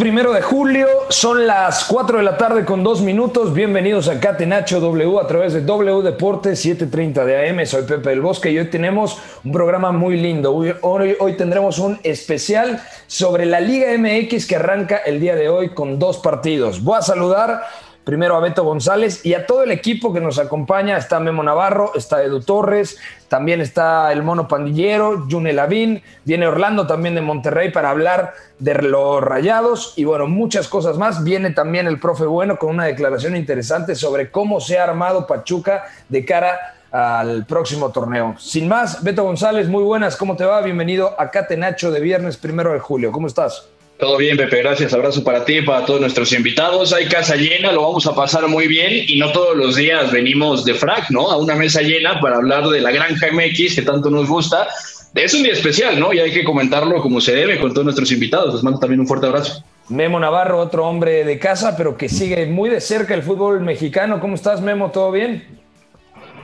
Primero de julio, son las 4 de la tarde con dos minutos. Bienvenidos a Catenacho W a través de W Deportes 730 de AM. Soy Pepe del Bosque y hoy tenemos un programa muy lindo. Hoy, hoy, hoy tendremos un especial sobre la Liga MX que arranca el día de hoy con dos partidos. Voy a saludar primero a Beto González y a todo el equipo que nos acompaña. Está Memo Navarro, está Edu Torres, también está el Mono Pandillero, June Lavín, viene Orlando también de Monterrey para hablar de los rayados y bueno, muchas cosas más. Viene también el profe Bueno con una declaración interesante sobre cómo se ha armado Pachuca de cara al próximo torneo. Sin más, Beto González, muy buenas, ¿cómo te va? Bienvenido a Catenacho de viernes primero de julio. ¿Cómo estás? Todo bien, Pepe, gracias. Abrazo para ti y para todos nuestros invitados. Hay casa llena, lo vamos a pasar muy bien y no todos los días venimos de frac, ¿no? A una mesa llena para hablar de la Granja MX que tanto nos gusta. Es un día especial, ¿no? Y hay que comentarlo como se debe con todos nuestros invitados. Les mando también un fuerte abrazo. Memo Navarro, otro hombre de casa, pero que sigue muy de cerca el fútbol mexicano. ¿Cómo estás, Memo? ¿Todo bien?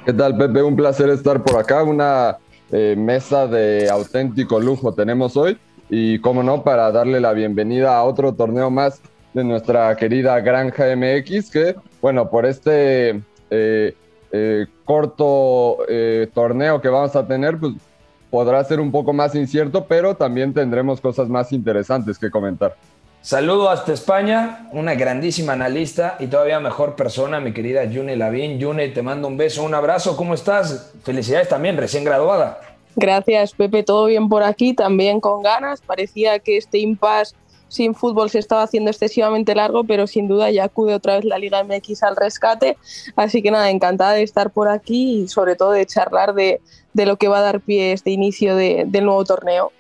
¿Qué tal, Pepe? Un placer estar por acá. Una eh, mesa de auténtico lujo tenemos hoy. Y cómo no, para darle la bienvenida a otro torneo más de nuestra querida Granja MX, que, bueno, por este eh, eh, corto eh, torneo que vamos a tener, pues podrá ser un poco más incierto, pero también tendremos cosas más interesantes que comentar. Saludo hasta España, una grandísima analista y todavía mejor persona, mi querida Yune Lavín. Yune, te mando un beso, un abrazo. ¿Cómo estás? Felicidades también, recién graduada. Gracias, Pepe. Todo bien por aquí, también con ganas. Parecía que este impasse sin fútbol se estaba haciendo excesivamente largo, pero sin duda ya acude otra vez la Liga MX al rescate. Así que nada, encantada de estar por aquí y sobre todo de charlar de, de lo que va a dar pie este inicio de, del nuevo torneo.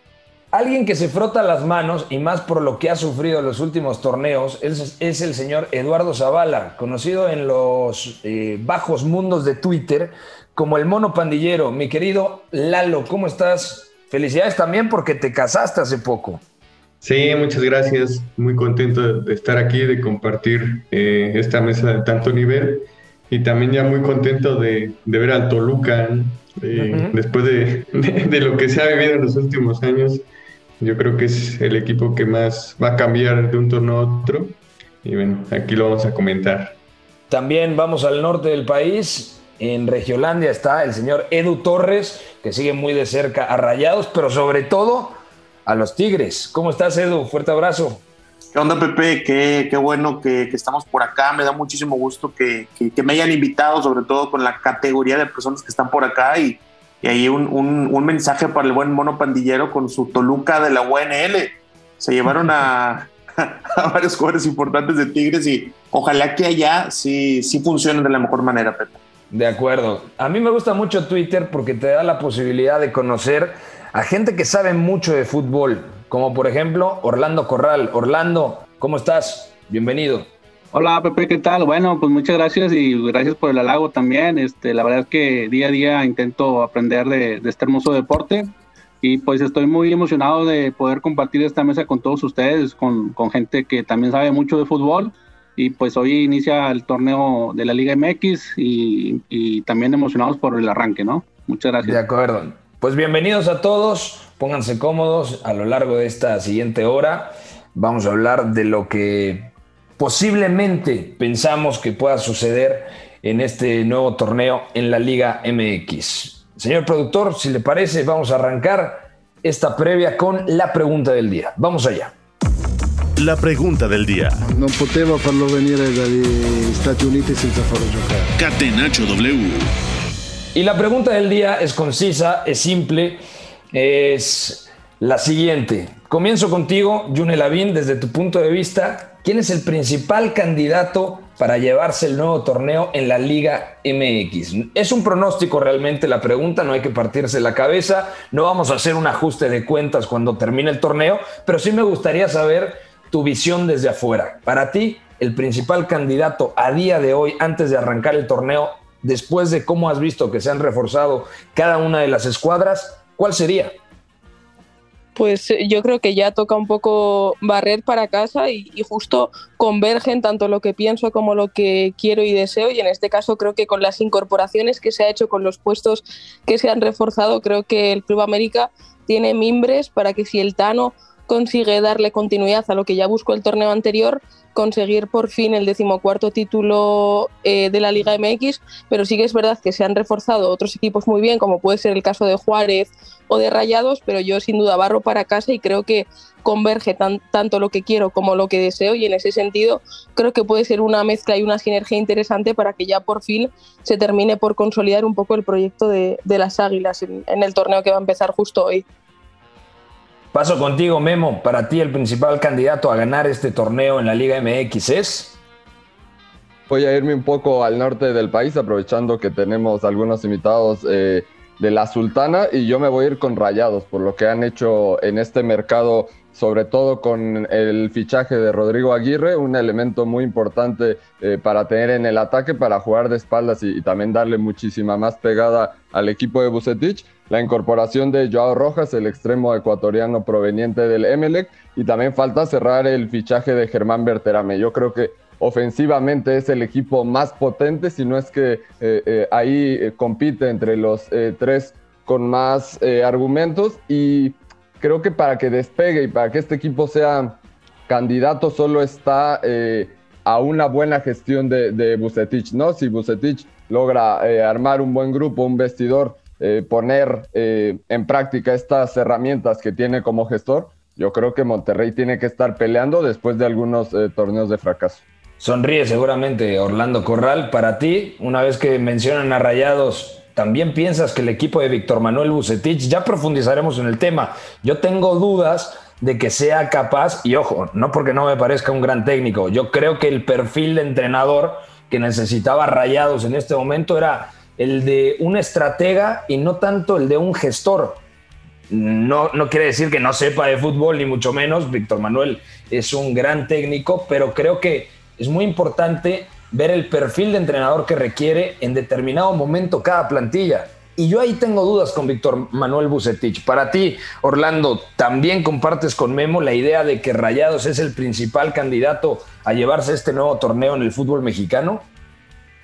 Alguien que se frota las manos y más por lo que ha sufrido en los últimos torneos es, el señor Eduardo Zavala, conocido en los eh, bajos mundos de Twitter como el mono pandillero. Mi querido Lalo, ¿cómo estás? Felicidades también porque te casaste hace poco. Sí, muchas gracias. Muy contento de estar aquí, de compartir eh, esta mesa de tanto nivel y también ya muy contento de, de ver al Toluca eh, uh -huh. después de, de, de, lo que se ha vivido en los últimos años. Yo creo que es el equipo que más va a cambiar de un torneo a otro y bueno, aquí lo vamos a comentar. También vamos al norte del país, en Regiolandia está el señor Edu Torres, que sigue muy de cerca a Rayados, pero sobre todo a los Tigres. ¿Cómo estás, Edu? Fuerte abrazo. ¿Qué onda, Pepe? Qué, qué bueno que, que, estamos por acá. Me da muchísimo gusto que, que, me hayan invitado, sobre todo con la categoría de personas que están por acá. Y, y ahí un, un, un mensaje para el buen mono pandillero con su Toluca de la UNL. Se llevaron a, a varios jugadores importantes de Tigres y ojalá que allá sí, sí funcionen de la mejor manera, Pepe. De acuerdo. A mí me gusta mucho Twitter porque te da la posibilidad de conocer a gente que sabe mucho de fútbol, como por ejemplo Orlando Corral. Orlando, ¿cómo estás? Bienvenido. Hola Pepe, ¿qué tal? Bueno, pues muchas gracias y gracias por el halago también. Este, la verdad es que día a día intento aprender de, de este hermoso deporte y pues estoy muy emocionado de poder compartir esta mesa con todos ustedes, con, con gente que también sabe mucho de fútbol y pues hoy inicia el torneo de la Liga MX y, también emocionados por el arranque, ¿no? Muchas gracias. De acuerdo. Pues bienvenidos a todos, pónganse cómodos a lo largo de esta siguiente hora. Vamos a hablar de lo que posiblemente pensamos que pueda suceder en este nuevo torneo en la Liga MX. Señor productor, si le parece, vamos a arrancar esta previa con la pregunta del día. Vamos allá. La pregunta del día. Non poteva farlo venire dagli Stati Uniti senza farlo giocare. Catenaccio W. Y la pregunta del día es concisa, es simple, es La siguiente. Comienzo contigo, June Lavín, desde tu punto de vista. ¿Quién es el principal candidato para llevarse el nuevo torneo en la Liga MX? Es un pronóstico realmente la pregunta, no hay que partirse la cabeza, no vamos a hacer un ajuste de cuentas cuando termine el torneo, pero sí me gustaría saber tu visión desde afuera. Para ti, el principal candidato a día de hoy, antes de arrancar el torneo, después de cómo has visto que se han reforzado cada una de las escuadras, ¿cuál sería? pues eh, yo creo que ya toca un poco barrer para casa y, justo convergen tanto lo que pienso como lo que quiero y deseo y en este caso creo que con las incorporaciones que se ha hecho con los puestos que se han reforzado creo que el Club América tiene mimbres para que si el Tano consigue darle continuidad a lo que ya buscó el torneo anterior, conseguir por fin el decimocuarto título eh, de la Liga MX, pero sí que es verdad que se han reforzado otros equipos muy bien, como puede ser el caso de Juárez o de Rayados, pero yo sin duda barro para casa y creo que converge tanto lo que quiero como lo que deseo y en ese sentido creo que puede ser una mezcla y una sinergia interesante para que ya por fin se termine por consolidar un poco el proyecto de, las Águilas en el torneo que va a empezar justo hoy. Paso contigo, Memo. Para ti, el principal candidato a ganar este torneo en la Liga MX es. Voy a irme un poco al norte del país, aprovechando que tenemos algunos invitados eh, de la Sultana, y yo me voy a ir con Rayados, por lo que han hecho en este mercado sobre todo con el fichaje de Rodrigo Aguirre, un elemento muy importante eh, para tener en el ataque, para jugar de espaldas y, también darle muchísima más pegada al equipo de Bucetich. La incorporación de Joao Rojas, el extremo ecuatoriano proveniente del Emelec, y también falta cerrar el fichaje de Germán Berterame. Yo creo que ofensivamente es el equipo más potente, si no es que eh, eh, ahí compite entre los tres con más argumentos y creo que para que despegue y para que este equipo sea candidato solo está eh, a una buena gestión de, de ¿no? Si Bucetich logra eh, armar un buen grupo, un vestidor, eh, poner en práctica estas herramientas que tiene como gestor, yo creo que Monterrey tiene que estar peleando después de algunos torneos de fracaso. Sonríe seguramente Orlando Corral. Para ti, una vez que mencionan a Rayados, ¿También piensas que el equipo de Víctor Manuel Bucetich, ya profundizaremos en el tema, yo tengo dudas de que sea capaz, y ojo, no porque no me parezca un gran técnico, yo creo que el perfil de entrenador que necesitaba Rayados en este momento era el de un estratega y no tanto el de un gestor. No, no quiere decir que no sepa de fútbol, ni mucho menos, Víctor Manuel es un gran técnico, pero creo que es muy importante ver el perfil de entrenador que requiere en determinado momento cada plantilla. Y yo ahí tengo dudas con Víctor Manuel Bucetich. Para ti, Orlando, ¿también compartes con Memo la idea de que Rayados es el principal candidato a llevarse este nuevo torneo en el fútbol mexicano?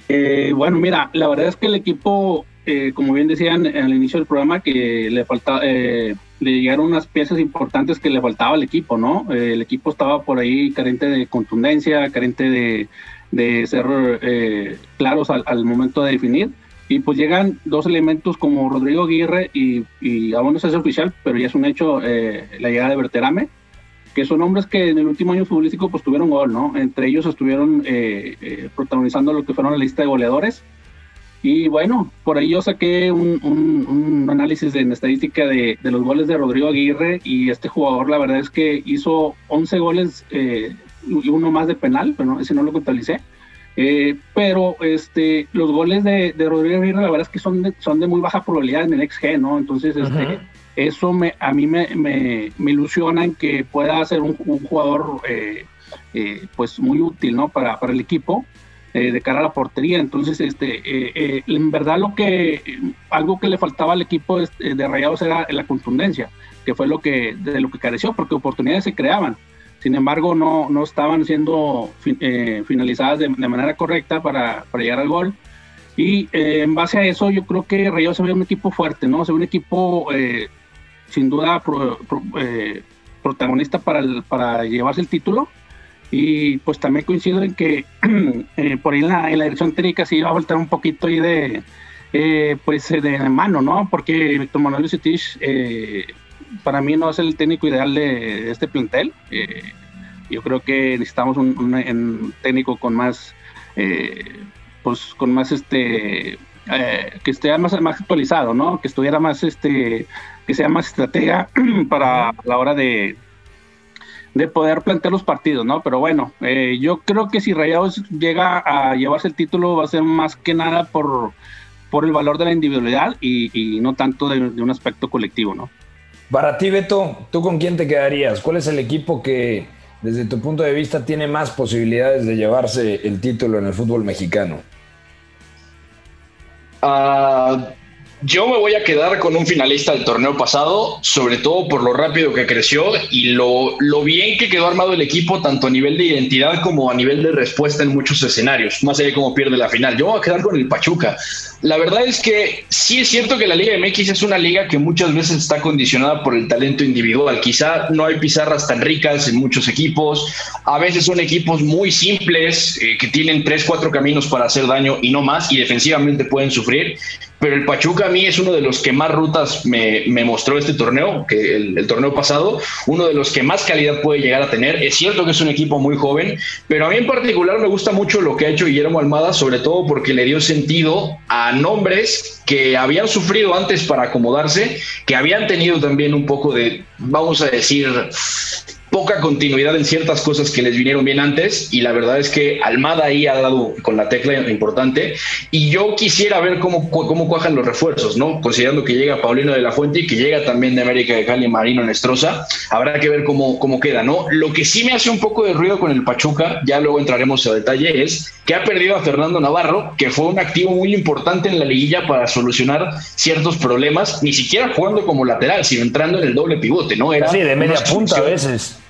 Eh, bueno, mira, la verdad es que el equipo, eh, como bien decían al inicio del programa, que le falta, eh, le llegaron unas piezas importantes que le faltaba al equipo, ¿no? el equipo estaba por ahí carente de contundencia, carente de, de ser eh, claros al, momento de definir. Y pues llegan dos elementos como Rodrigo Aguirre y, y aún no se hace oficial, pero ya es un hecho eh, la llegada de Berterame, que son hombres que en el último año futbolístico pues tuvieron gol, ¿no? Entre ellos estuvieron eh, protagonizando lo que fueron la lista de goleadores. Y bueno, por ahí yo saqué un, un, análisis en estadística de, de, los goles de Rodrigo Aguirre y este jugador la verdad es que hizo 11 goles y uno más de penal, pero ese no lo contabilicé. Eh, pero este, los goles de, de Rodrigo Aguirre, la verdad es que son de, son de muy baja probabilidad en el XG, ¿no? Entonces, este, eso me, a mí me, me, me, ilusiona en que pueda ser un, jugador eh, eh, pues muy útil, ¿no? Para, para el equipo. de cara a la portería. Entonces, este, en verdad lo que algo que le faltaba al equipo de Rayados era la contundencia, que fue lo que de lo que careció, porque oportunidades se creaban sin embargo no, no estaban siendo eh, finalizadas de, manera correcta para, para, llegar al gol. Y eh, en base a eso yo creo que Rayados se ve un equipo fuerte, ¿no? Se ve un equipo eh, sin duda protagonista para, para llevarse el título. Y pues también coincido en que por ahí en la, en la, dirección técnica sí va a faltar un poquito ahí de, pues de mano, ¿no? Porque Víctor Manuel Lucetich para mí no es el técnico ideal de, este plantel. Eh, yo creo que necesitamos un, técnico con más, eh, pues con más este, eh, que esté más, actualizado, ¿no? Que estuviera más este, que sea más estratega para la hora de, de poder plantear los partidos, ¿no? Pero bueno, eh, yo creo que si Rayados llega a llevarse el título va a ser más que nada por, por el valor de la individualidad y, no tanto de, un aspecto colectivo, ¿no? Para ti, Beto, ¿tú con quién te quedarías? ¿Cuál es el equipo que, desde tu punto de vista, tiene más posibilidades de llevarse el título en el fútbol mexicano? Ah, yo me voy a quedar con un finalista del torneo pasado, sobre todo por lo rápido que creció y lo, lo, bien que quedó armado el equipo, tanto a nivel de identidad como a nivel de respuesta en muchos escenarios, más allá de cómo pierde la final. Yo me voy a quedar con el Pachuca. La verdad es que sí es cierto que la Liga MX es una liga que muchas veces está condicionada por el talento individual. Quizá no hay pizarras tan ricas en muchos equipos. A veces son equipos muy simples eh, que tienen tres, cuatro caminos para hacer daño y no más y defensivamente pueden sufrir pero el Pachuca a mí es uno de los que más rutas me, mostró este torneo, que el, torneo pasado, uno de los que más calidad puede llegar a tener. Es cierto que es un equipo muy joven, pero a mí en particular me gusta mucho lo que ha hecho Guillermo Almada, sobre todo porque le dio sentido a nombres que habían sufrido antes para acomodarse, que habían tenido también un poco de, vamos a decir, poca continuidad en ciertas cosas que les vinieron bien antes y la verdad es que Almada ahí ha dado con la tecla importante y yo quisiera ver cómo, cómo cuajan los refuerzos, ¿no? Considerando que llega Paulino de la Fuente y que llega también de América de Cali Marino Nestroza, habrá que ver cómo, cómo queda, ¿no? Lo que sí me hace un poco de ruido con el Pachuca, ya luego entraremos a detalle, es que ha perdido a Fernando Navarro, que fue un activo muy importante en la liguilla para solucionar ciertos problemas, ni siquiera jugando como lateral, sino entrando en el doble pivote, ¿no? Era sí, de media punta a veces.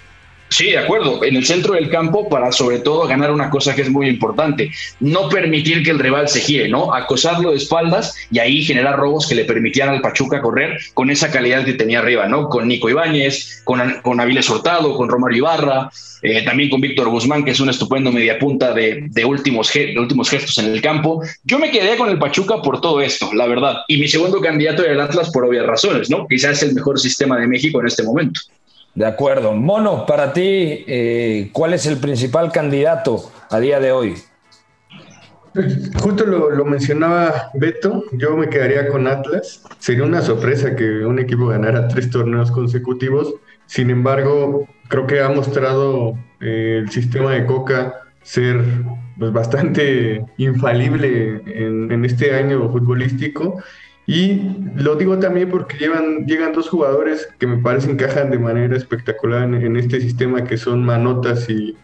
Sí, de acuerdo. En el centro del campo para sobre todo ganar una cosa que es muy importante, no permitir que el rival se gire, ¿no? Acosarlo de espaldas y ahí generar robos que le permitieran al Pachuca correr con esa calidad que tenía arriba, ¿no? Con Nico Ibáñez, con, con Aviles Hurtado, con Romario Ibarra, eh, también con Víctor Guzmán, que es un estupendo mediapunta de, de, últimos, de últimos gestos en el campo. Yo me quedé con el Pachuca por todo esto, la verdad. Y mi segundo candidato era el Atlas por obvias razones, ¿no? Quizás es el mejor sistema de México en este momento. De acuerdo. Mono, para ti, eh, ¿cuál es el principal candidato a día de hoy? Justo lo, mencionaba Beto, yo me quedaría con Atlas. Sería una sorpresa que un equipo ganara tres torneos consecutivos. Sin embargo, creo que ha mostrado eh, el sistema de Coca ser pues, bastante infalible en, en este año futbolístico y lo digo también porque llevan, llegan dos jugadores que me parece encajan de manera espectacular en, este sistema, que son Manotas y,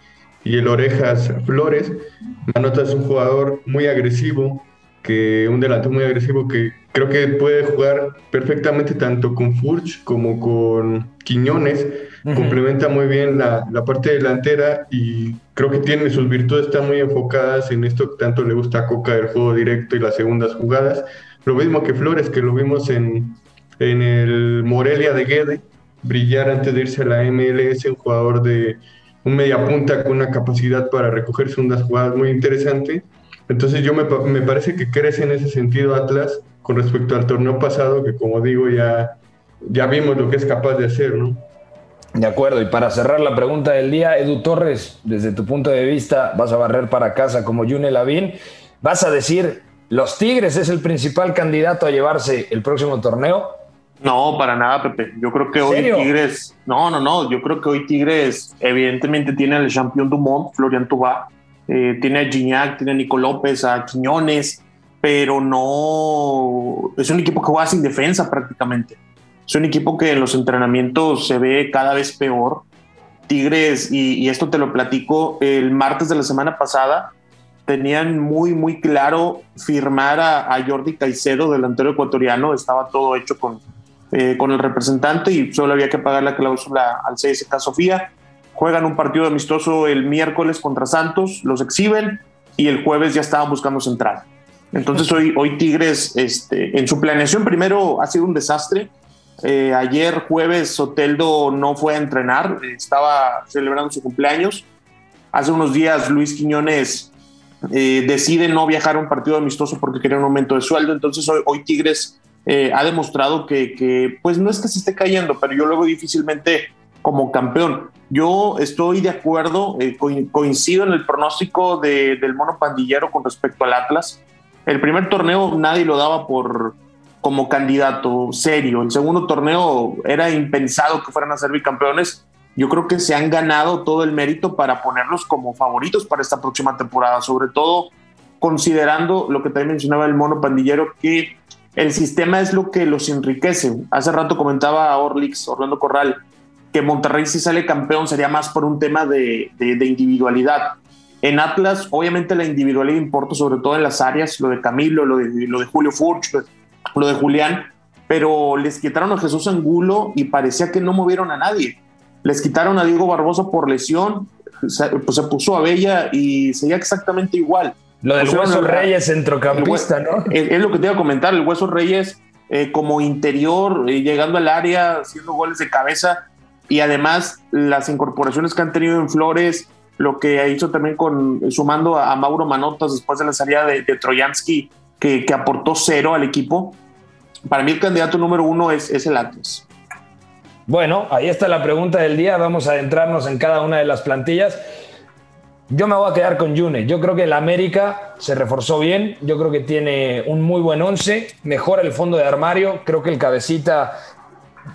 y, el Orejas Flores. Manotas es un jugador muy agresivo, que un delantero muy agresivo que creo que puede jugar perfectamente tanto con Furch como con Quiñones. Complementa muy bien la, la, parte delantera y creo que tiene sus virtudes, están muy enfocadas en esto que tanto le gusta a Coca, el juego directo y las segundas jugadas. Lo mismo que Flores, que lo vimos en, en el Morelia de Guede, brillar antes de irse a la MLS, un jugador de un media punta con una capacidad para recogerse unas jugadas muy interesante. Entonces yo me, me, parece que crece en ese sentido Atlas con respecto al torneo pasado, que como digo ya, ya vimos lo que es capaz de hacer, ¿no? De acuerdo, y para cerrar la pregunta del día, Edu Torres, desde tu punto de vista, vas a barrer para casa como June Lavín, vas a decir ¿Los Tigres es el principal candidato a llevarse el próximo torneo? No, para nada, Pepe. Yo creo que hoy Tigres. No, no, no. Yo creo que hoy Tigres, evidentemente, tiene al Champion Dumont, Florian Tubá. Eh, tiene a Gignac, tiene a Nico López, a Quiñones, pero no. Es un equipo que juega sin defensa prácticamente. Es un equipo que en los entrenamientos se ve cada vez peor. Tigres, y, y esto te lo platico, el martes de la semana pasada, tenían muy, muy claro firmar a, Jordi Caicedo, delantero ecuatoriano, estaba todo hecho con, eh, con el representante y solo había que pagar la cláusula al CSK Sofía. Juegan un partido amistoso el miércoles contra Santos, los exhiben y el jueves ya estaban buscando central. Entonces hoy, hoy Tigres, este, en su planeación primero ha sido un desastre. Eh, ayer jueves Soteldo no fue a entrenar, estaba celebrando su cumpleaños. Hace unos días Luis Quiñones eh, decide no viajar a un partido amistoso porque quería un aumento de sueldo. Entonces hoy, Tigres eh, ha demostrado que, pues no es que se esté cayendo, pero yo veo difícilmente como campeón. Yo estoy de acuerdo, eh, coincido en el pronóstico del mono pandillero con respecto al Atlas. El primer torneo nadie lo daba por, como candidato serio. El segundo torneo era impensado que fueran a ser bicampeones. Yo creo que se han ganado todo el mérito para ponerlos como favoritos para esta próxima temporada, sobre todo considerando lo que también mencionaba el mono pandillero, que el sistema es lo que los enriquece. Hace rato comentaba Orlix, Orlando Corral, que Monterrey si sale campeón sería más por un tema de, de, individualidad. En Atlas, obviamente la individualidad importa, sobre todo en las áreas, lo de Camilo, lo de, lo de Julio Furch, lo de Julián, pero les quitaron a Jesús Angulo y parecía que no movieron a nadie. Les quitaron a Diego Barbosa por lesión, pues se puso a Bella y seguía exactamente igual. Lo del Hueso Reyes, centrocampista, ¿no? Es, lo que te iba a comentar, el Hueso Reyes eh, como interior, eh, llegando al área, haciendo goles de cabeza, y además las incorporaciones que han tenido en Flores, lo que ha hecho también con sumando a, Mauro Manotas después de la salida de, de Trojansky, que, que, aportó cero al equipo. Para mí el candidato número uno es, es el Atlas. Bueno, ahí está la pregunta del día. Vamos a adentrarnos en cada una de las plantillas. Yo me voy a quedar con Yune. Yo creo que el América se reforzó bien. Yo creo que tiene un muy buen once. Mejora el fondo de armario. Creo que el cabecita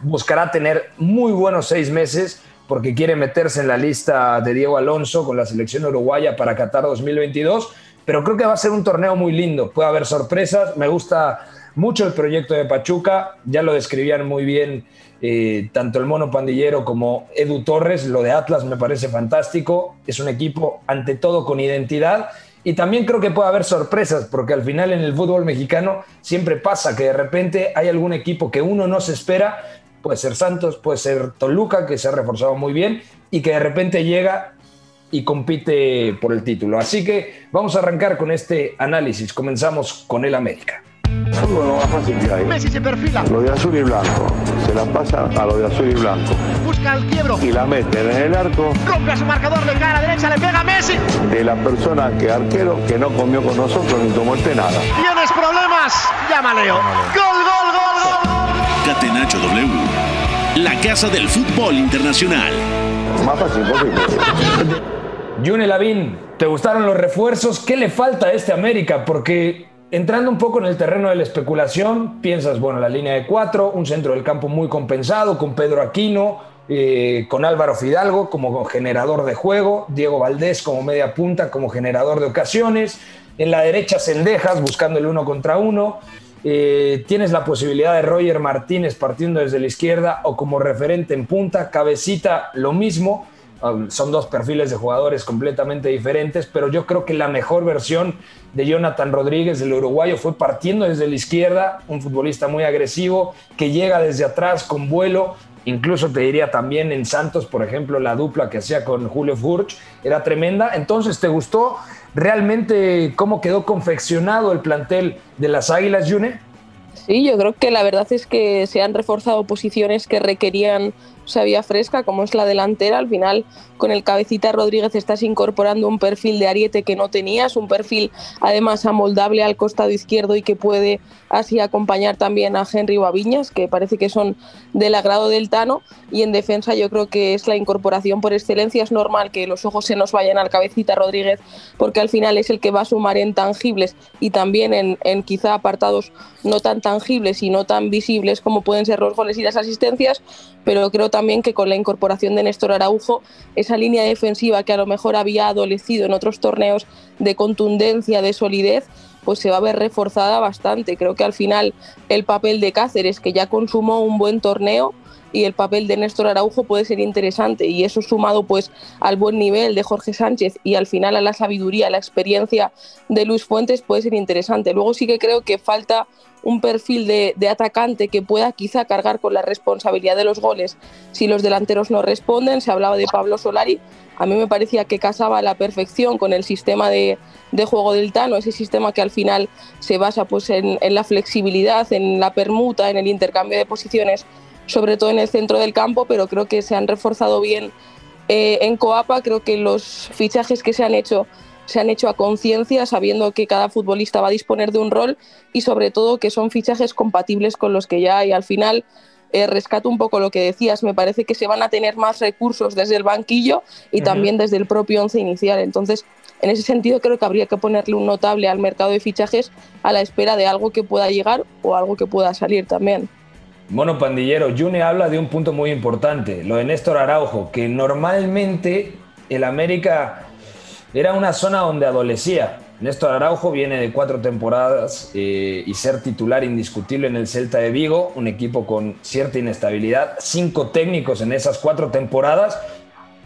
buscará tener muy buenos seis meses porque quiere meterse en la lista de Diego Alonso con la selección uruguaya para Qatar 2022. Pero creo que va a ser un torneo muy lindo. Puede haber sorpresas. Me gusta mucho el proyecto de Pachuca. Ya lo describían muy bien eh, tanto el mono pandillero como Edu Torres. Lo de Atlas me parece fantástico. Es un equipo ante todo con identidad. Y también creo que puede haber sorpresas, porque al final en el fútbol mexicano siempre pasa que de repente hay algún equipo que uno no se espera, puede ser Santos, puede ser Toluca, que se ha reforzado muy bien, y que de repente llega y compite por el título. Así que vamos a arrancar con este análisis. Comenzamos con el América. Fútbol lo más fácil que hay. Messi se perfila. Lo de azul y blanco. Se la pasa a lo de azul y blanco. Busca el quiebro. Y la mete en el arco. Rompe a su marcador de cara derecha, le pega a Messi. De la persona que arquero que no comió con nosotros ni tomó este nada. ¿Tienes problemas? Llama Leo. Gol, gol, gol, gol. Catenacho W. La casa del fútbol internacional. Más fácil posible. June Lavín, ¿te gustaron los refuerzos? ¿Qué le falta a este América? Porque entrando un poco en el terreno de la especulación, piensas, bueno, la línea de cuatro, un centro del campo muy compensado, con Pedro Aquino, eh, con Álvaro Fidalgo como generador de juego, Diego Valdés como media punta, como generador de ocasiones, en la derecha Cendejas buscando el uno contra uno, eh, tienes la posibilidad de Roger Martínez partiendo desde la izquierda o como referente en punta, cabecita lo mismo, son dos perfiles de jugadores completamente diferentes, pero yo creo que la mejor versión de Jonathan Rodríguez, del uruguayo, fue partiendo desde la izquierda, un futbolista muy agresivo, que llega desde atrás con vuelo, incluso te diría también en Santos, por ejemplo, la dupla que hacía con Julio Furch era tremenda. Entonces, ¿te gustó realmente cómo quedó confeccionado el plantel de las Águilas, June? Sí, yo creo que la verdad es que se han reforzado posiciones que requerían sabía fresca, como es la delantera. Al final, con el cabecita Rodríguez estás incorporando un perfil de ariete que no tenías, un perfil además amoldable al costado izquierdo y que puede así acompañar también a Henry Baviñas, que parece que son del agrado del Tano. Y en defensa yo creo que es la incorporación por excelencia. Es normal que los ojos se nos vayan al cabecita Rodríguez, porque al final es el que va a sumar en tangibles y también en, quizá apartados no tan tangibles y no tan visibles como pueden ser los goles y las asistencias, pero creo también que con la incorporación de Néstor Araujo, esa línea defensiva que a lo mejor había adolecido en otros torneos de contundencia, de solidez, pues se va a ver reforzada bastante. Creo que al final el papel de Cáceres, que ya consumó un buen torneo, y el papel de Néstor Araujo puede ser interesante y eso sumado pues al buen nivel de Jorge Sánchez y al final a la sabiduría, a la experiencia de Luis Fuentes puede ser interesante. Luego sí que creo que falta un perfil de, atacante que pueda quizá cargar con la responsabilidad de los goles si los delanteros no responden. Se hablaba de Pablo Solari. A mí me parecía que casaba a la perfección con el sistema de, juego del Tano, ese sistema que al final se basa pues, en, la flexibilidad, en la permuta, en el intercambio de posiciones, sobre todo en el centro del campo, pero creo que se han reforzado bien eh, en Coapa. Creo que los fichajes que se han hecho se han hecho a conciencia, sabiendo que cada futbolista va a disponer de un rol y sobre todo que son fichajes compatibles con los que ya hay. Al final, eh, rescato un poco lo que decías, me parece que se van a tener más recursos desde el banquillo y también desde el propio once inicial. Entonces, en ese sentido creo que habría que ponerle un notable al mercado de fichajes a la espera de algo que pueda llegar o algo que pueda salir también. Mono Pandillero, June habla de un punto muy importante, lo de Néstor Araujo, que normalmente el América era una zona donde adolecía. Néstor Araujo viene de cuatro temporadas eh, y ser titular indiscutible en el Celta de Vigo, un equipo con cierta inestabilidad, cinco técnicos en esas cuatro temporadas.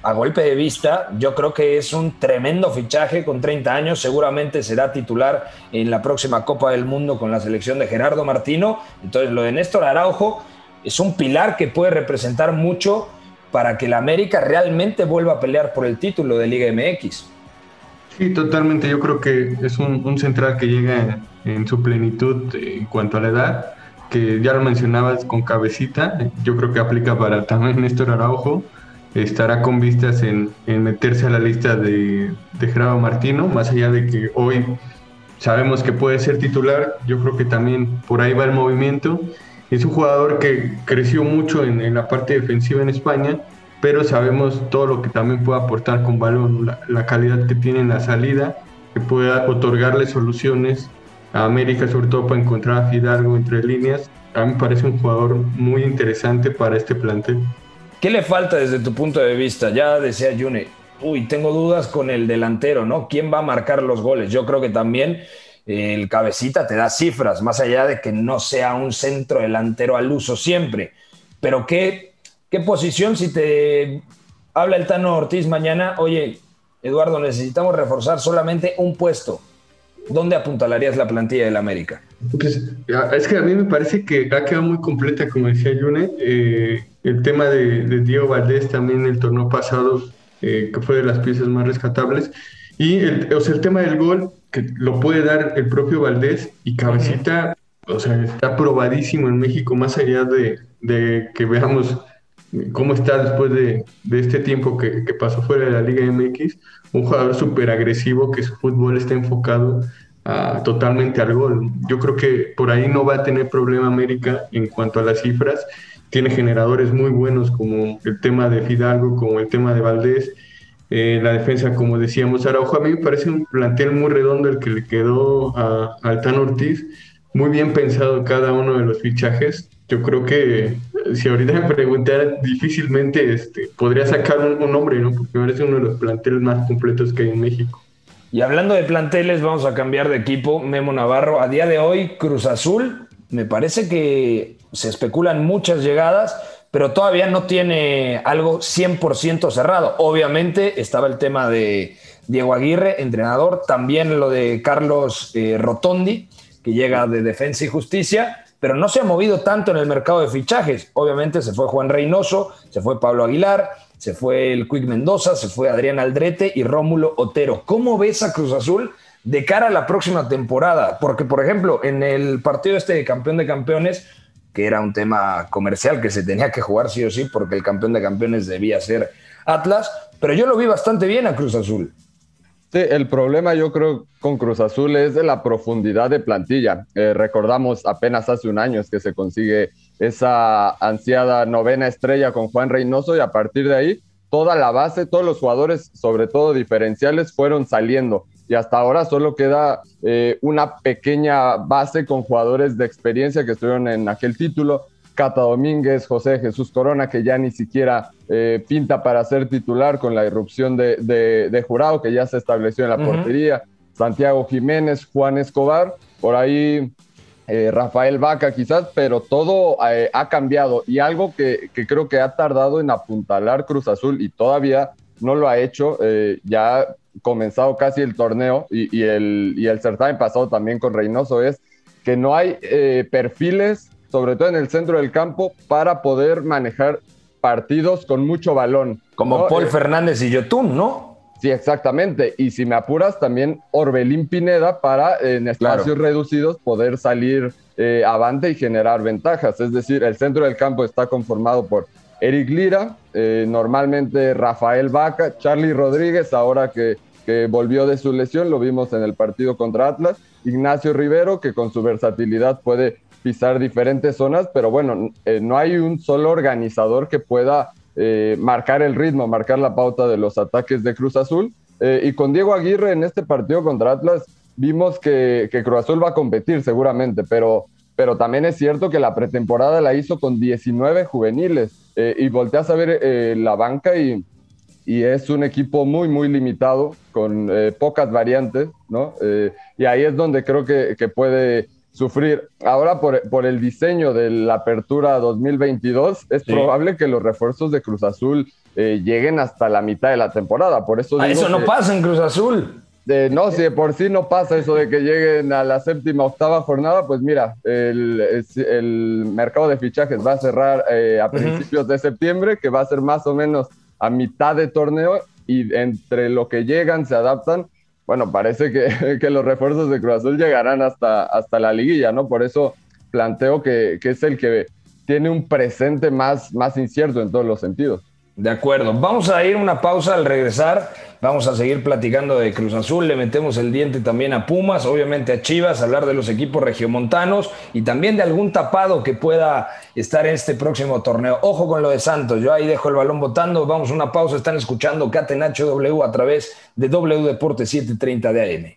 A golpe de vista, yo creo que es un tremendo fichaje con 30 años. Seguramente será titular en la próxima Copa del Mundo con la selección de Gerardo Martino. Entonces, lo de Néstor Araujo es un pilar que puede representar mucho para que la América realmente vuelva a pelear por el título de Liga MX. Sí, totalmente. Yo creo que es un, central que llega en, su plenitud en cuanto a la edad, que ya lo mencionabas con cabecita. Yo creo que aplica para también Néstor Araujo. Estará con vistas en, meterse a la lista de, de Gerardo Martino, más allá de que hoy sabemos que puede ser titular. Yo creo que también por ahí va el movimiento. Es un jugador que creció mucho en, en la parte defensiva en España pero sabemos todo lo que también puede aportar con balón, la, calidad que tiene en la salida, que puede otorgarle soluciones a América, sobre todo para encontrar a Fidalgo entre líneas. A mí me parece un jugador muy interesante para este plantel. ¿Qué le falta desde tu punto de vista? Ya decía June, uy, tengo dudas con el delantero, ¿no? ¿Quién va a marcar los goles? Yo creo que también eh, el cabecita te da cifras, más allá de que no sea un centro delantero al uso siempre. Pero ¿qué ¿Qué posición si te habla el Tano Ortiz mañana? Oye, Eduardo, necesitamos reforzar solamente un puesto. ¿Dónde apuntalarías la plantilla del América? Pues, es que a mí me parece que ha quedado muy completa, como decía Yune. Eh, el tema de, Diego Valdés también el torneo pasado, eh, que fue de las piezas más rescatables. Y el, o sea, el tema del gol, que lo puede dar el propio Valdés y Cabecita, o sea, está probadísimo en México, más allá de, de que veamos cómo está después de, este tiempo que, pasó fuera de la Liga MX, un jugador súper agresivo que su fútbol está enfocado totalmente al gol. Yo creo que por ahí no va a tener problema América en cuanto a las cifras. Tiene generadores muy buenos como el tema de Fidalgo, como el tema de Valdés. Eh, la defensa, como decíamos, Araujo, a mí me parece un plantel muy redondo el que le quedó a, a Altán Ortiz, muy bien pensado cada uno de los fichajes. Yo creo que si ahorita me preguntara, difícilmente este, podría sacar un, nombre, ¿no? Porque parece uno de los planteles más completos que hay en México. Y hablando de planteles, vamos a cambiar de equipo. Memo Navarro, a día de hoy, Cruz Azul, me parece que se especulan muchas llegadas, pero todavía no tiene algo 100% cerrado. Obviamente estaba el tema de Diego Aguirre, entrenador, también lo de Carlos eh, Rotondi, que llega de Defensa y Justicia, pero no se ha movido tanto en el mercado de fichajes. Obviamente se fue Juan Reynoso, se fue Pablo Aguilar, se fue el Quick Mendoza, se fue Adrián Aldrete y Rómulo Otero. ¿Cómo ves a Cruz Azul de cara a la próxima temporada? Porque, por ejemplo, en el partido este de campeón de campeones, que era un tema comercial que se tenía que jugar sí o sí, porque el campeón de campeones debía ser Atlas, pero yo lo vi bastante bien a Cruz Azul. Sí, el problema yo creo con Cruz Azul es de la profundidad de plantilla. Eh, recordamos apenas hace un año que se consigue esa ansiada novena estrella con Juan Reynoso y a partir de ahí toda la base, todos los jugadores, sobre todo diferenciales, fueron saliendo y hasta ahora solo queda eh, una pequeña base con jugadores de experiencia que estuvieron en aquel título. Cata Domínguez, José Jesús Corona, que ya ni siquiera eh, pinta para ser titular con la irrupción de, Jurado, que ya se estableció en la portería, Santiago Jiménez, Juan Escobar, por ahí eh, Rafael Vaca quizás, pero todo eh, ha cambiado. Y algo que, creo que ha tardado en apuntalar Cruz Azul y todavía no lo ha hecho, ya ha comenzado casi el torneo y, el, y el certamen pasado también con Reynoso es que no hay perfiles sobre todo en el centro del campo, para poder manejar partidos con mucho balón. Como Paul eh, Fernández y Yotun, ¿no? Sí, exactamente. Y si me apuras, también Orbelín Pineda para en espacios reducidos poder salir eh, avante y generar ventajas. Es decir, el centro del campo está conformado por Eric Lira, eh, normalmente Rafael Vaca, Charlie Rodríguez, ahora que, que volvió de su lesión, lo vimos en el partido contra Atlas, Ignacio Rivero, que con su versatilidad puede pisar diferentes zonas, pero bueno, eh, no hay un solo organizador que pueda eh, marcar el ritmo, marcar la pauta de los ataques de Cruz Azul. Eh, y con Diego Aguirre en este partido contra Atlas vimos que, que Cruz Azul va a competir seguramente, pero, pero también es cierto que la pretemporada la hizo con 19 juveniles eh, y volteas a ver eh, la banca y, y, es un equipo muy, muy limitado, con pocas variantes, ¿no? y ahí es donde creo que, que puede sufrir. Ahora, por, por, el diseño de la apertura 2022, es probable que los refuerzos de Cruz Azul eh, lleguen hasta la mitad de la temporada. Por eso ah, eso no pasa en Cruz Azul. no, si de por sí no pasa eso de que lleguen a la séptima, octava jornada, pues mira, el, el mercado de fichajes va a cerrar eh, a principios de septiembre, que va a ser más o menos a mitad de torneo, y entre lo que llegan, se adaptan, bueno, parece que, que, los refuerzos de Cruz Azul llegarán hasta, hasta la liguilla, ¿no? Por eso planteo que, que, es el que tiene un presente más, más incierto en todos los sentidos. De acuerdo, vamos a ir una pausa. Al regresar Vamos a seguir platicando de Cruz Azul, le metemos el diente también a Pumas, obviamente a Chivas, hablar de los equipos regiomontanos y también de algún tapado que pueda estar en este próximo torneo. Ojo con lo de Santos, yo ahí dejo el balón votando, vamos a una pausa, están escuchando Catenacho W a través de W Deportes 730 de AM.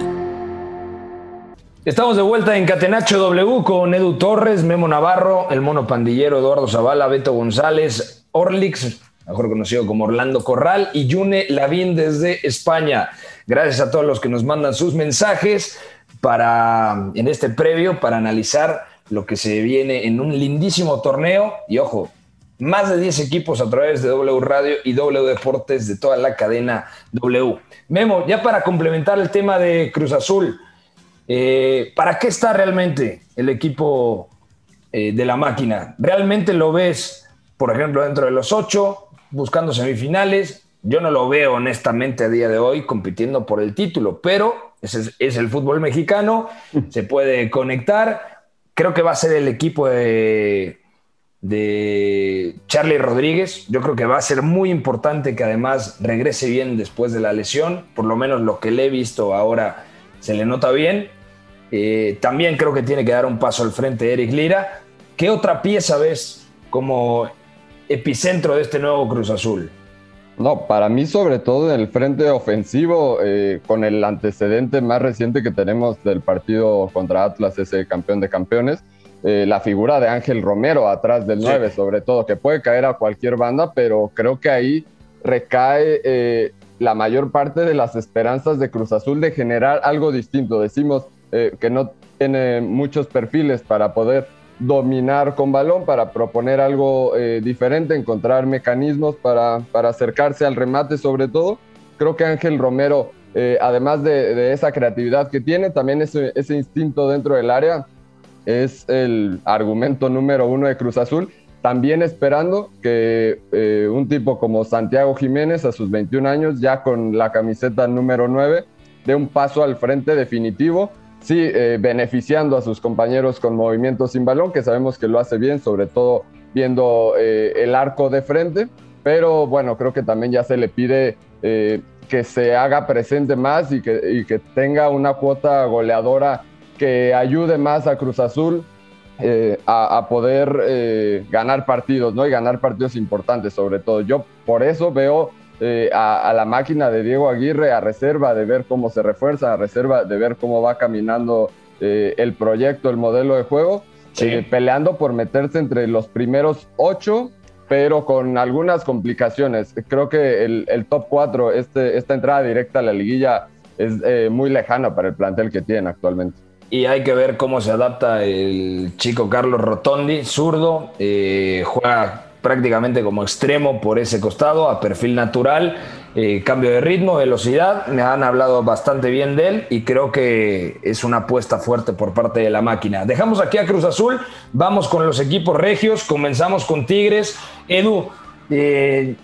Estamos de vuelta en Catenacho W con Edu Torres, Memo Navarro, el mono pandillero Eduardo Zavala, Beto González, Orlix, mejor conocido como Orlando Corral, y Yune Lavín desde España. Gracias a todos los que nos mandan sus mensajes para, en este previo para analizar lo que se viene en un lindísimo torneo. Y ojo, más de 10 equipos a través de W Radio y W Deportes de toda la cadena W. Memo, ya para complementar el tema de Cruz Azul, eh, ¿para qué está realmente el equipo eh, de la máquina? ¿Realmente lo ves, por ejemplo, dentro de los ocho? buscando semifinales. Yo no lo veo honestamente a día de hoy compitiendo por el título, pero ese es, el fútbol mexicano, se puede conectar. Creo que va a ser el equipo de, de Charlie Rodríguez. Yo creo que va a ser muy importante que además regrese bien después de la lesión. Por lo menos lo que le he visto ahora se le nota bien. Eh, también creo que tiene que dar un paso al frente Eric Lira. ¿Qué otra pieza ves como epicentro de este nuevo Cruz Azul? No, para mí sobre todo en el frente ofensivo, eh, con el antecedente más reciente que tenemos del partido contra Atlas, ese campeón de campeones, eh, la figura de Ángel Romero atrás del 9, sobre todo, que puede caer a cualquier banda, pero creo que ahí recae eh, la mayor parte de las esperanzas de Cruz Azul de generar algo distinto. Decimos que no tiene muchos perfiles para poder dominar con balón, para proponer algo eh, diferente, encontrar mecanismos para, para, acercarse al remate sobre todo. Creo que Ángel Romero, eh, además de, esa creatividad que tiene, también ese, ese, instinto dentro del área es el argumento número uno de Cruz Azul. También esperando que eh, un tipo como Santiago Jiménez a sus 21 años, ya con la camiseta número 9, dé un paso al frente definitivo sí, eh, beneficiando a sus compañeros con movimientos sin balón, que sabemos que lo hace bien, sobre todo viendo eh, el arco de frente, pero bueno, creo que también ya se le pide eh, que se haga presente más y que, tenga una cuota goleadora que ayude más a Cruz Azul a, poder ganar partidos, ¿no? Y ganar partidos importantes sobre todo. Yo por eso veo eh, a, la máquina de Diego Aguirre a reserva de ver cómo se refuerza, a reserva de ver cómo va caminando eh, el proyecto, el modelo de juego, eh, peleando por meterse entre los primeros ocho, pero con algunas complicaciones. Creo que el, top 4, este, esta entrada directa a la liguilla, es muy lejana para el plantel que tienen actualmente. Y hay que ver cómo se adapta el chico Carlos Rotondi, zurdo, juega prácticamente como extremo por ese costado, a perfil natural, eh, cambio de ritmo, velocidad. Me han hablado bastante bien de él y creo que es una apuesta fuerte por parte de la máquina. Dejamos aquí a Cruz Azul, vamos con los equipos regios, comenzamos con Tigres. Edu, eh,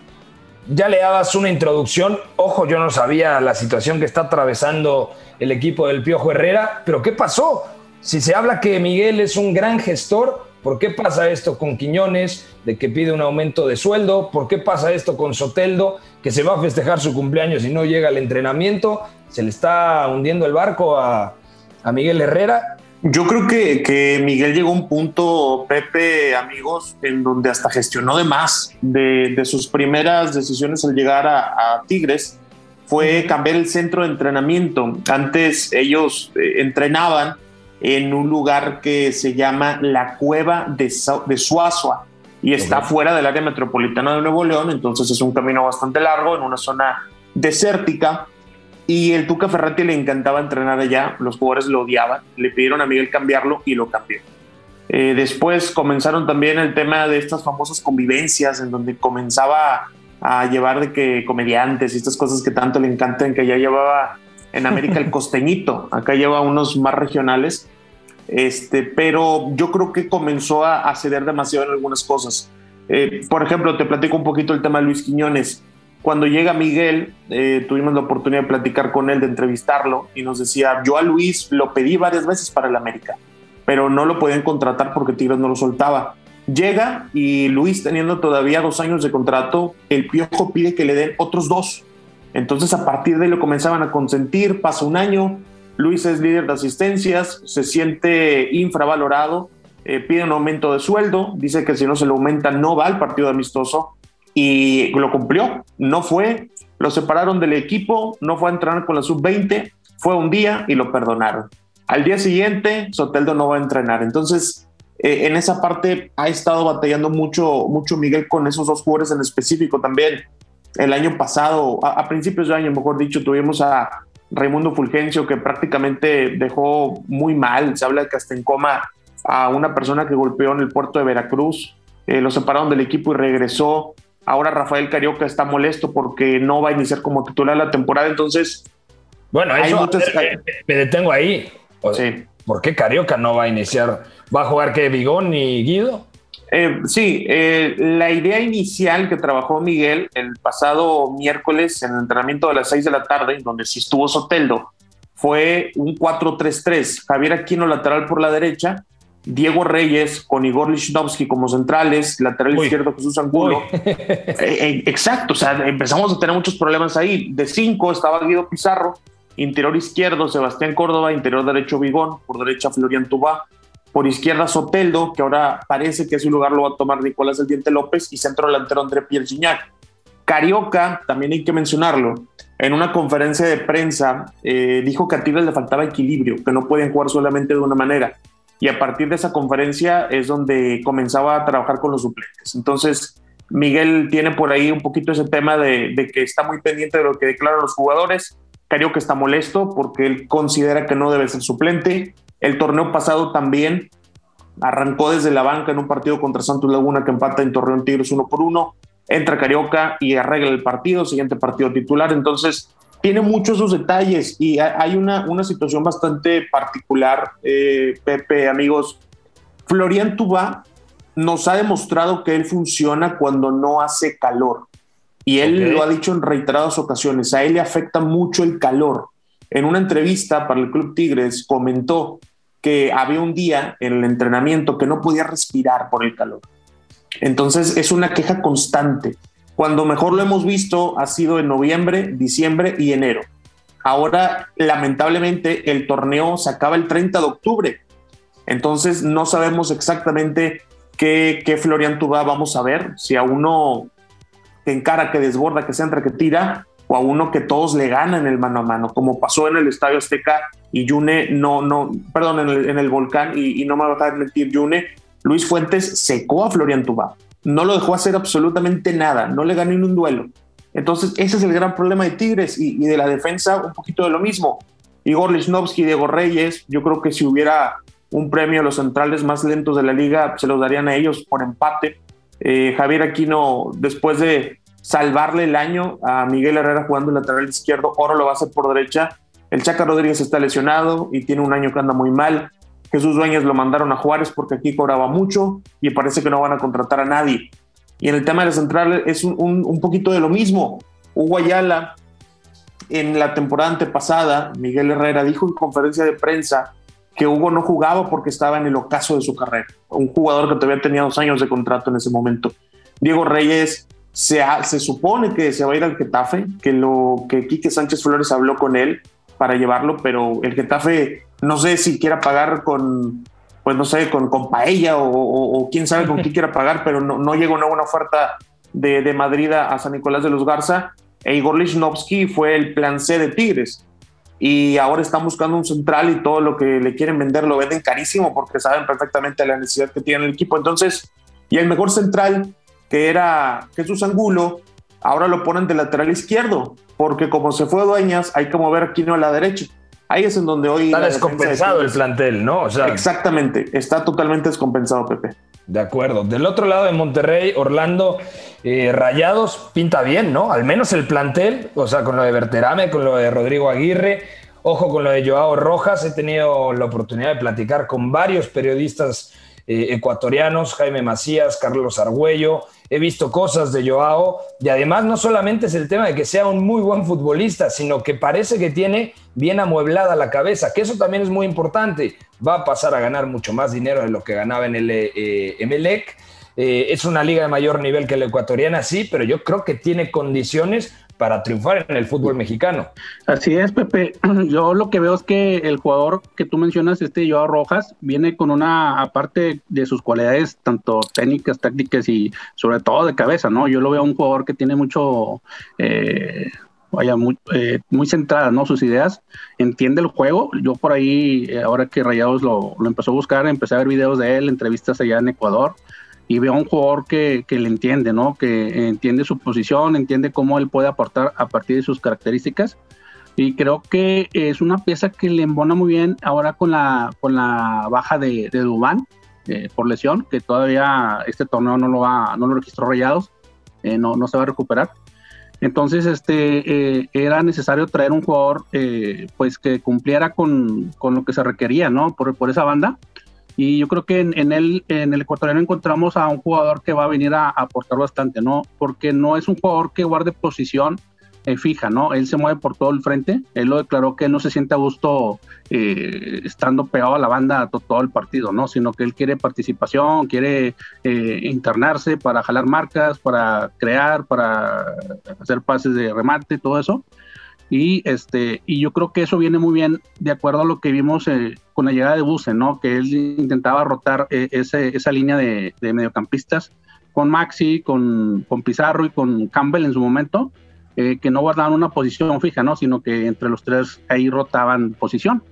ya le dabas una introducción. Ojo, yo no sabía la situación que está atravesando el equipo del Piojo Herrera, pero ¿qué pasó? Si se habla que Miguel es un gran gestor, ¿por qué pasa esto con Quiñones, de que pide un aumento de sueldo? ¿Por qué pasa esto con Soteldo, que se va a festejar su cumpleaños y no llega al entrenamiento? ¿Se le está hundiendo el barco a, a Miguel Herrera? Yo creo que, que, Miguel llegó a un punto, Pepe, amigos, en donde hasta gestionó de más de, de sus primeras decisiones al llegar a, a, Tigres. Fue cambiar el centro de entrenamiento. Antes ellos eh, entrenaban en un lugar que se llama la Cueva de, de Suazua y está fuera del área metropolitana de Nuevo León, entonces es un camino bastante largo en una zona desértica y el Tuca Ferretti le encantaba entrenar allá, los jugadores lo odiaban, le pidieron a Miguel cambiarlo y lo cambió. Eh, después comenzaron también el tema de estas famosas convivencias en donde comenzaba a, a llevar de que comediantes y estas cosas que tanto le encantan, que ya llevaba en América el costeñito, acá lleva unos más regionales, este, pero yo creo que comenzó a, a ceder demasiado en algunas cosas. Eh, por ejemplo, te platico un poquito el tema de Luis Quiñones cuando llega Miguel, eh, tuvimos la oportunidad de platicar con él, de entrevistarlo, y nos decía, yo a Luis lo pedí varias veces para el América, pero no lo podían contratar porque Tigres no lo soltaba. Llega y Luis, teniendo todavía dos años de contrato, el Piojo pide que le den otros dos. Entonces a partir de ahí lo comenzaban a consentir, pasa un año, Luis es líder de asistencias, se siente infravalorado, eh, pide un aumento de sueldo, dice que si no se lo aumenta no va al partido amistoso, y lo cumplió. No fue, lo separaron del equipo, no fue a entrenar con la sub-20, fue un día y lo perdonaron. Al día siguiente, Soteldo no va a entrenar. Entonces, eh, en esa parte ha estado batallando mucho, mucho Miguel con esos dos jugadores en específico también. El año pasado, a, a principios de año, mejor dicho, tuvimos a Raimundo Fulgencio que prácticamente dejó muy mal. Se habla de que hasta en coma a una persona que golpeó en el puerto de Veracruz. Eh, lo separaron del equipo y regresó. Ahora Rafael Carioca está molesto porque no va a iniciar como titular la temporada, entonces... Bueno, eso, muchas... me, me, detengo ahí. Sí. ¿Por qué Carioca no va a iniciar? ¿Va a jugar que Vigón y Guido? Eh, sí, eh, la idea inicial que trabajó Miguel el pasado miércoles en el entrenamiento de las 6 de la tarde, donde sí estuvo Soteldo, fue un 4-3-3. Javier Aquino lateral por la derecha, Diego Reyes con Igor Lichnowsky como centrales, lateral Uy. izquierdo Jesús Angulo. eh, eh, exacto, o sea, empezamos a tener muchos problemas ahí. De cinco estaba Guido Pizarro, interior izquierdo Sebastián Córdoba, interior derecho Vigón, por derecha Florian Tubá, por izquierda Soteldo, que ahora parece que su lugar lo va a tomar Nicolás El Diente López, y centro delantero André Pierre. Carioca, también hay que mencionarlo, en una conferencia de prensa eh, dijo que a Tigres le faltaba equilibrio, que no pueden jugar solamente de una manera y a partir de esa conferencia es donde comenzaba a trabajar con los suplentes. Entonces, Miguel tiene por ahí un poquito ese tema de, de que está muy pendiente de lo que declaran los jugadores. Que está molesto porque él considera que no debe ser suplente. El torneo pasado también arrancó desde la banca en un partido contra Santos Laguna que empata en Torreón Tigres uno por uno. Entra Carioca y arregla el partido, siguiente partido titular. Entonces, tiene muchos esos detalles y hay una, una situación bastante particular, eh, Pepe, amigos. Florian Tubá nos ha demostrado que él funciona cuando no hace calor. Y él okay. lo ha dicho en reiteradas ocasiones, a él le afecta mucho el calor. En una entrevista para el Club Tigres comentó que había un día en el entrenamiento que no podía respirar por el calor. Entonces es una queja constante. Cuando mejor lo hemos visto ha sido en noviembre, diciembre y enero. Ahora, lamentablemente, el torneo se acaba el 30 de octubre. Entonces, no sabemos exactamente qué, qué Florian Tubá vamos a ver. Si a uno que encara, que desborda, que centra, que tira, o a uno que todos le ganan el mano a mano, como pasó en el Estadio Azteca y Yune, no, no, perdón, en el, en Volcán, y, no me va a dejar mentir, Yune, Luis Fuentes secó a Florian Tubá no lo dejó hacer absolutamente nada, no le ganó ni un duelo. Entonces, ese es el gran problema de Tigres y, de la defensa, un poquito de lo mismo. Igor Lichnowsky, Diego Reyes, yo creo que si hubiera un premio a los centrales más lentos de la liga, se los darían a ellos por empate. Eh, Javier Aquino, después de salvarle el año a Miguel Herrera jugando lateral izquierdo, ahora lo va a hacer por derecha. El Chaca Rodríguez está lesionado y tiene un año que anda muy mal. Jesús Dueñas lo mandaron a Juárez porque aquí cobraba mucho y parece que no van a contratar a nadie. Y en el tema de la central es un, un poquito de lo mismo. Hugo Ayala, en la temporada antepasada, Miguel Herrera dijo en conferencia de prensa que Hugo no jugaba porque estaba en el ocaso de su carrera. Un jugador que todavía tenía dos años de contrato en ese momento. Diego Reyes se, se supone que se va a ir al Getafe, que lo que Quique Sánchez Flores habló con él para llevarlo, pero el Getafe no sé si quiera pagar con, pues no sé, con, con paella o, quién sabe con qué quiera pagar, pero no, no llegó una buena oferta de, de Madrid a San Nicolás de los Garza. E Igor Lichnowsky fue el plan C de Tigres y ahora están buscando un central y todo lo que le quieren vender lo venden carísimo porque saben perfectamente la necesidad que tiene el equipo. Entonces, y el mejor central, que era Jesús Angulo, ahora lo ponen de lateral izquierdo, porque como se fue Dueñas, hay que mover aquí no a la derecha. Ahí es en donde hoy... Está descompensado el plantel, ¿no? Exactamente, está totalmente descompensado, Pepe. De acuerdo. Del otro lado de Monterrey, Orlando, eh, Rayados pinta bien, ¿no? Al menos el plantel, o sea, con lo de Berterame, con lo de Rodrigo Aguirre, ojo con lo de Joao Rojas. He tenido la oportunidad de platicar con varios periodistas eh, ecuatorianos, Jaime Macías, Carlos Argüello. He visto cosas de Joao y además no solamente es el tema de que sea un muy buen futbolista, sino que parece que tiene bien amueblada la cabeza, que eso también es muy importante. Va a pasar a ganar mucho más dinero de lo que ganaba en el eh, Emelec. Eh, es una liga de mayor nivel que la ecuatoriana, sí, pero yo creo que tiene condiciones para triunfar en el fútbol mexicano. Así es, Pepe. Yo lo que veo es que el jugador que tú mencionas, este Joao Rojas, viene con una, aparte de sus cualidades, tanto técnicas, tácticas y sobre todo de cabeza, ¿no? Yo lo veo un jugador que tiene mucho, eh, vaya, muy, eh, muy centrada, ¿no? Sus ideas, entiende el juego. Yo por ahí, eh, ahora que Rayados lo, lo empezó a buscar, empecé a ver videos de él, entrevistas allá en Ecuador y veo a un jugador que, que, le entiende, ¿no? Que entiende su posición, entiende cómo él puede aportar a partir de sus características. Y creo que es una pieza que le embona muy bien ahora con la, con la baja de, de Dubán eh, por lesión, que todavía este torneo no lo, va, no lo registró Rayados, eh, no, no se va a recuperar. Entonces, este, eh, era necesario traer un jugador pues que cumpliera con, con, lo que se requería, ¿no? Por, por esa banda y yo creo que en, en, el, en el ecuatoriano encontramos a un jugador que va a venir a, aportar bastante, ¿no? Porque no es un jugador que guarde posición eh, fija, ¿no? Él se mueve por todo el frente. Él lo declaró que no se siente a gusto eh, estando pegado a la banda todo el partido, ¿no? Sino que él quiere participación, quiere eh, internarse para jalar marcas, para crear, para hacer pases de remate, todo eso. Y, este, y yo creo que eso viene muy bien de acuerdo a lo que vimos eh, con la llegada de Buse, ¿no? Que él intentaba rotar eh, ese, esa línea de, mediocampistas con Maxi, con, con, Pizarro y con Campbell en su momento, eh, que no guardaban una posición fija, ¿no? Sino que entre los tres ahí rotaban posición.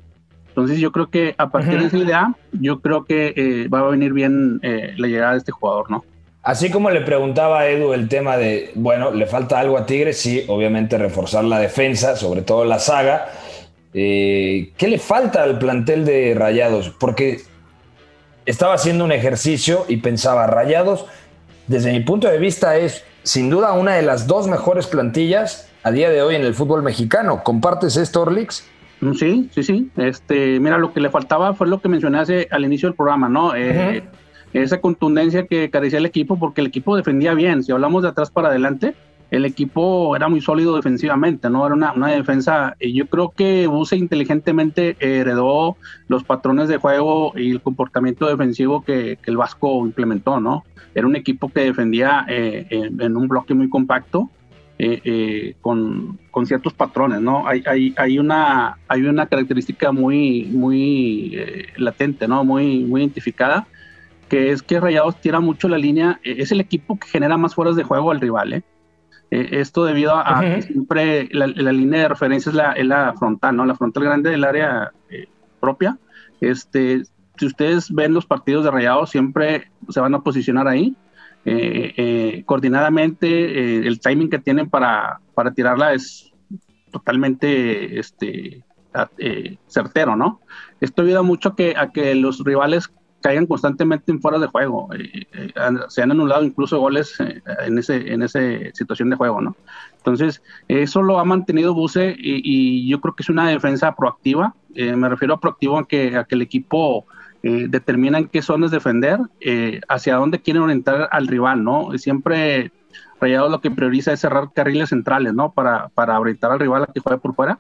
Entonces yo creo que a partir de esa idea, yo creo que va a venir bien la llegada de este jugador, ¿no? Así como le preguntaba a Edu el tema de, bueno, le falta algo a Tigres, sí, obviamente reforzar la defensa, sobre todo la saga. Eh, ¿Qué le falta al plantel de Rayados? Porque estaba haciendo un ejercicio y pensaba, Rayados, desde mi punto de vista, es sin duda una de las dos mejores plantillas a día de hoy en el fútbol mexicano. ¿Compartes esto, Orlix? Mm, sí, sí, sí. Este, mira, lo que le faltaba fue lo que mencioné al inicio del programa, ¿no? Eh, esa contundencia que carecía el equipo porque el equipo defendía bien. Si hablamos de atrás para adelante, el equipo era muy sólido defensivamente, ¿no? Era una, una defensa, yo creo que Buse inteligentemente heredó los patrones de juego y el comportamiento defensivo que, el Vasco implementó, ¿no? Era un equipo que defendía eh, en, un bloque muy compacto, eh, eh, con, con, ciertos patrones, ¿no? Hay, hay, hay, una, hay una característica muy, muy latente, ¿no? Muy, muy identificada, que es que Rayados tira mucho la línea, eh, es el equipo que genera más fueras de juego al rival. ¿eh? eh esto debido a, que siempre la, línea de referencia es la, la, frontal, ¿no? La frontal grande del área eh, propia. Este, si ustedes ven los partidos de Rayados, siempre se van a posicionar ahí. coordinadamente, el timing que tienen para, para tirarla es totalmente este, certero, ¿no? Esto ayuda mucho que, a que los rivales caigan constantemente en fuera de juego. Eh, eh, se han anulado incluso goles eh, en ese en esa situación de juego, ¿no? Entonces, eso lo ha mantenido Buse y, yo creo que es una defensa proactiva. me refiero a proactivo a que, a que el equipo eh, determinan qué zonas defender, hacia dónde quieren orientar al rival, ¿no? Siempre Rayados lo que prioriza es cerrar carriles centrales, ¿no? Para, para orientar al rival a que juegue por fuera.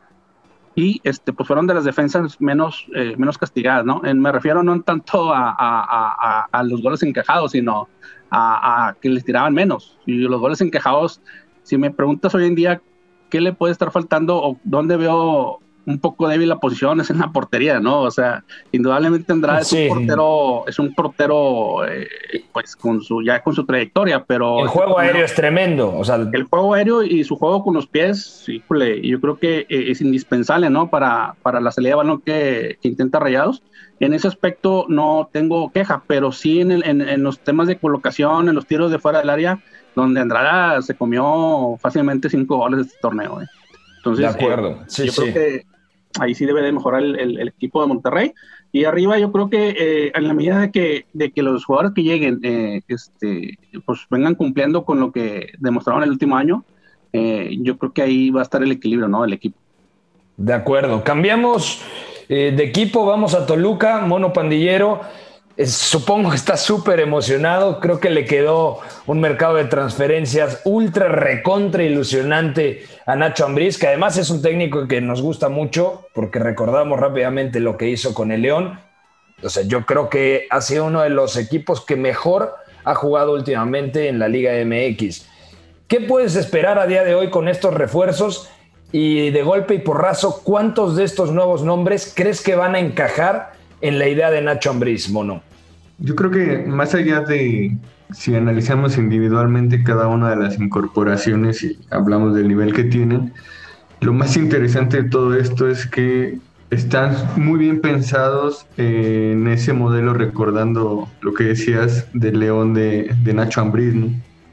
Y este, pues fueron de las defensas menos, eh, menos castigadas, ¿no? me refiero no tanto a, a, a, los goles encajados, sino a, que les tiraban menos. Y los goles encajados, si me preguntas hoy en día qué le puede estar faltando o dónde veo un poco débil la posición es en la portería, ¿no? O sea, indudablemente Andrade es un portero, es un portero, eh, pues con su, ya con su trayectoria, pero... El juego aéreo es tremendo, o sea... El juego aéreo y su juego con los pies, híjole, yo creo que eh, es indispensable, ¿no? Para, para la salida de balón que, intenta Rayados. En ese aspecto no tengo queja, pero sí en, en, los temas de colocación, en los tiros de fuera del área, donde Andrade se comió fácilmente cinco goles de este torneo. ¿eh? Entonces, de acuerdo. sí, yo creo que ahí sí debe de mejorar el, equipo de Monterrey. Y arriba yo creo que eh, en la medida de que, de que los jugadores que lleguen eh, este, pues vengan cumpliendo con lo que demostraron el último año, eh, yo creo que ahí va a estar el equilibrio ¿no? del equipo. De acuerdo. Cambiamos de equipo, vamos a Toluca, Mono Pandillero supongo que está súper emocionado. Creo que le quedó un mercado de transferencias ultra recontra ilusionante a Nacho Ambriz, que además es un técnico que nos gusta mucho porque recordamos rápidamente lo que hizo con el León. O sea, yo creo que ha sido uno de los equipos que mejor ha jugado últimamente en la Liga MX. ¿Qué puedes esperar a día de hoy con estos refuerzos? Y de golpe y porrazo, ¿cuántos de estos nuevos nombres crees que van a encajar en la idea de Nacho Ambriz, Mono? Yo creo que más allá de si analizamos individualmente cada una de las incorporaciones y hablamos del nivel que tienen, lo más interesante de todo esto es que están muy bien pensados en ese modelo, recordando lo que decías del León de, Nacho Ambriz,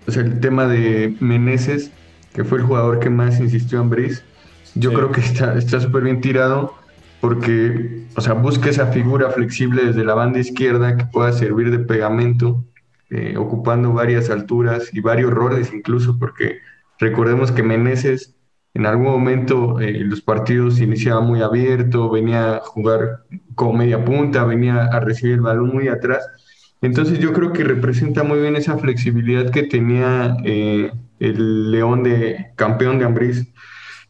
O sea, el tema de Meneses, que fue el jugador que más insistió Ambriz, yo creo que está súper bien tirado porque, o sea, busca esa figura flexible desde la banda izquierda que pueda servir de pegamento, eh, ocupando varias alturas y varios roles incluso, porque recordemos que Meneses en algún momento eh, los partidos iniciaba muy abierto, venía a jugar como media punta, venía a recibir el balón muy atrás. Entonces yo creo que representa muy bien esa flexibilidad que tenía eh, el León de campeón de Ambriz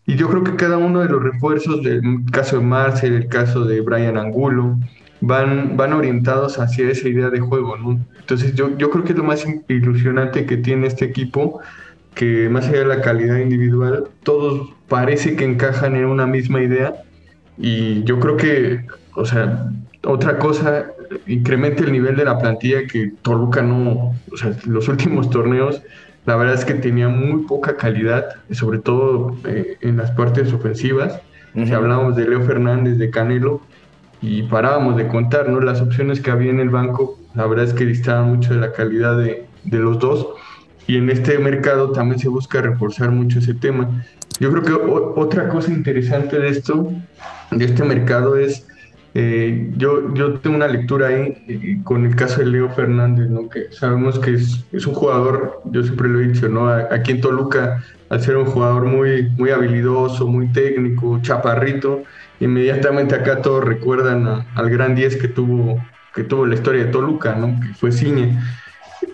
y yo creo que cada uno de los refuerzos, del caso de Marcel, el caso de Brian Angulo, van, van orientados hacia esa idea de juego. Entonces yo, yo creo que es lo más ilusionante que tiene este equipo, que más allá de la calidad individual, todos parece que encajan en una misma idea y yo creo que, o sea, otra cosa, incrementa el nivel de la plantilla que Toluca no, o sea, los últimos torneos la verdad es que tenía muy poca calidad, sobre todo eh, en las partes ofensivas. Si hablábamos de Leo Fernández, de Canelo, y parábamos de contar, ¿no? Las opciones que había en el banco, la verdad es que distaban mucho de la calidad de, de los dos. Y en este mercado también se busca reforzar mucho ese tema. Yo creo que otra cosa interesante de esto, de este mercado, es eh, yo, yo tengo una lectura ahí eh, con el caso de Leo Fernández, ¿no? que sabemos que es, un jugador, yo siempre lo he dicho, ¿no? aquí en Toluca, al ser un jugador muy, muy habilidoso, muy técnico, chaparrito, inmediatamente acá todos recuerdan al gran 10 que tuvo, que tuvo la historia de Toluca, ¿no? que fue Ciñe.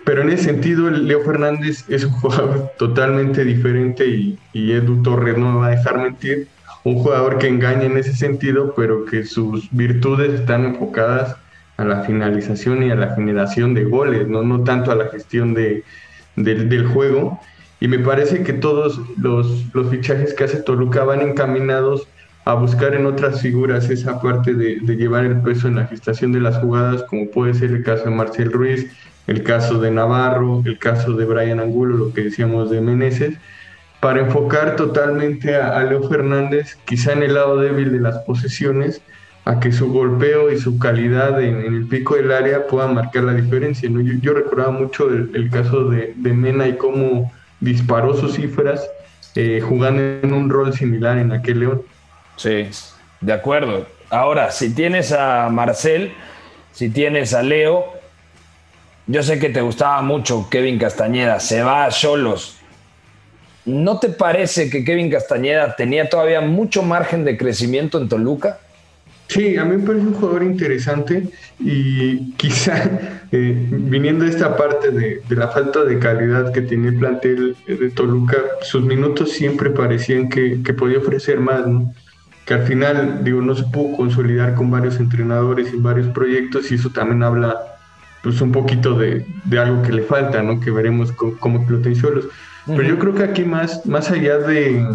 Pero en ese sentido, Leo Fernández es un jugador totalmente diferente y, y Edu Torres no me va a dejar mentir un jugador que engaña en ese sentido, pero que sus virtudes están enfocadas a la finalización y a la generación de goles, no, no tanto a la gestión de, del juego. Y me parece que todos los, los, fichajes que hace Toluca van encaminados a buscar en otras figuras esa parte de, de, llevar el peso en la gestación de las jugadas, como puede ser el caso de Marcel Ruiz, el caso de Navarro, el caso de Brian Angulo, lo que decíamos de Meneses, para enfocar totalmente a, Leo Fernández, quizá en el lado débil de las posesiones, a que su golpeo y su calidad en, el pico del área puedan marcar la diferencia. Yo, recordaba mucho el, caso de, Mena y cómo disparó sus cifras eh, jugando en un rol similar en aquel León. Sí, de acuerdo. Ahora, si tienes a Marcel, si tienes a Leo, yo sé que te gustaba mucho Kevin Castañeda, se va a Cholos ¿No te parece que Kevin Castañeda tenía todavía mucho margen de crecimiento en Toluca? Sí, a mí me parece un jugador interesante y quizá eh, viniendo de esta parte de, la falta de calidad que tiene el plantel de Toluca, sus minutos siempre parecían que, podía ofrecer más, ¿no? que al final, digo, no se pudo consolidar con varios entrenadores y varios proyectos y eso también habla pues un poquito de, algo que le falta, ¿no? Que veremos cómo, Pero yo creo que aquí más, más allá de,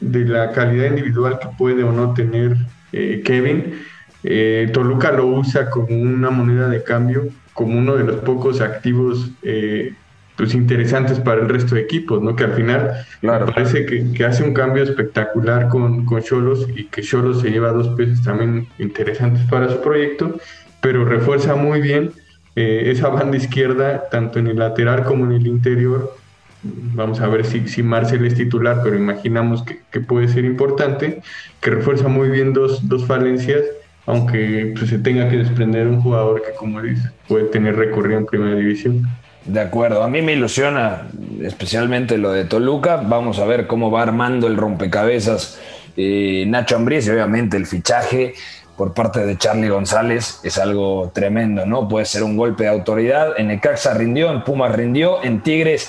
de la calidad individual que puede o no tener eh, Kevin, eh, Toluca lo usa como una moneda de cambio, como uno de los pocos activos eh, pues interesantes para el resto de equipos, ¿no? Que al final parece que, hace un cambio espectacular con Cholos y que Cholos se lleva dos pesos también interesantes para su proyecto, pero refuerza muy bien esa banda izquierda, tanto en el lateral como en el interior, Vamos a ver si, si Marcel es titular, pero imaginamos que, puede ser importante, que refuerza muy bien dos, dos falencias, aunque pues, se tenga que desprender un jugador que, como dice, puede tener recorrido en primera división. De acuerdo, a mí me ilusiona especialmente lo de Toluca. Vamos a ver cómo va armando el rompecabezas eh, Nacho Ambriz y obviamente el fichaje por parte de Charlie González es algo tremendo, ¿no? Puede ser un golpe de autoridad. En Necaxa rindió, en Pumas rindió, en Tigres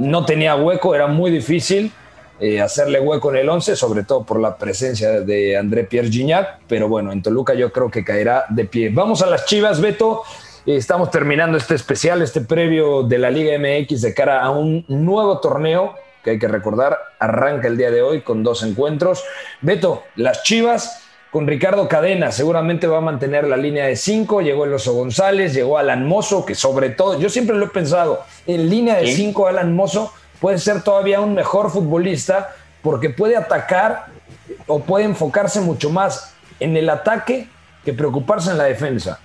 no tenía hueco, era muy difícil eh, hacerle hueco en el 11, sobre todo por la presencia de André Pierre Gignac, pero bueno, en Toluca yo creo que caerá de pie. Vamos a las Chivas, Beto. Estamos terminando este especial, este previo de la Liga MX de cara a un nuevo torneo que hay que recordar, arranca el día de hoy con dos encuentros. Beto, las Chivas con Ricardo Cadena. Seguramente va a mantener la línea de cinco. Llegó el Oso González, llegó Alan Mozo, que sobre todo, yo siempre lo he pensado, en línea de cinco Alan Mozo puede ser todavía un mejor futbolista porque puede atacar o puede enfocarse mucho más en el ataque que preocuparse en la defensa.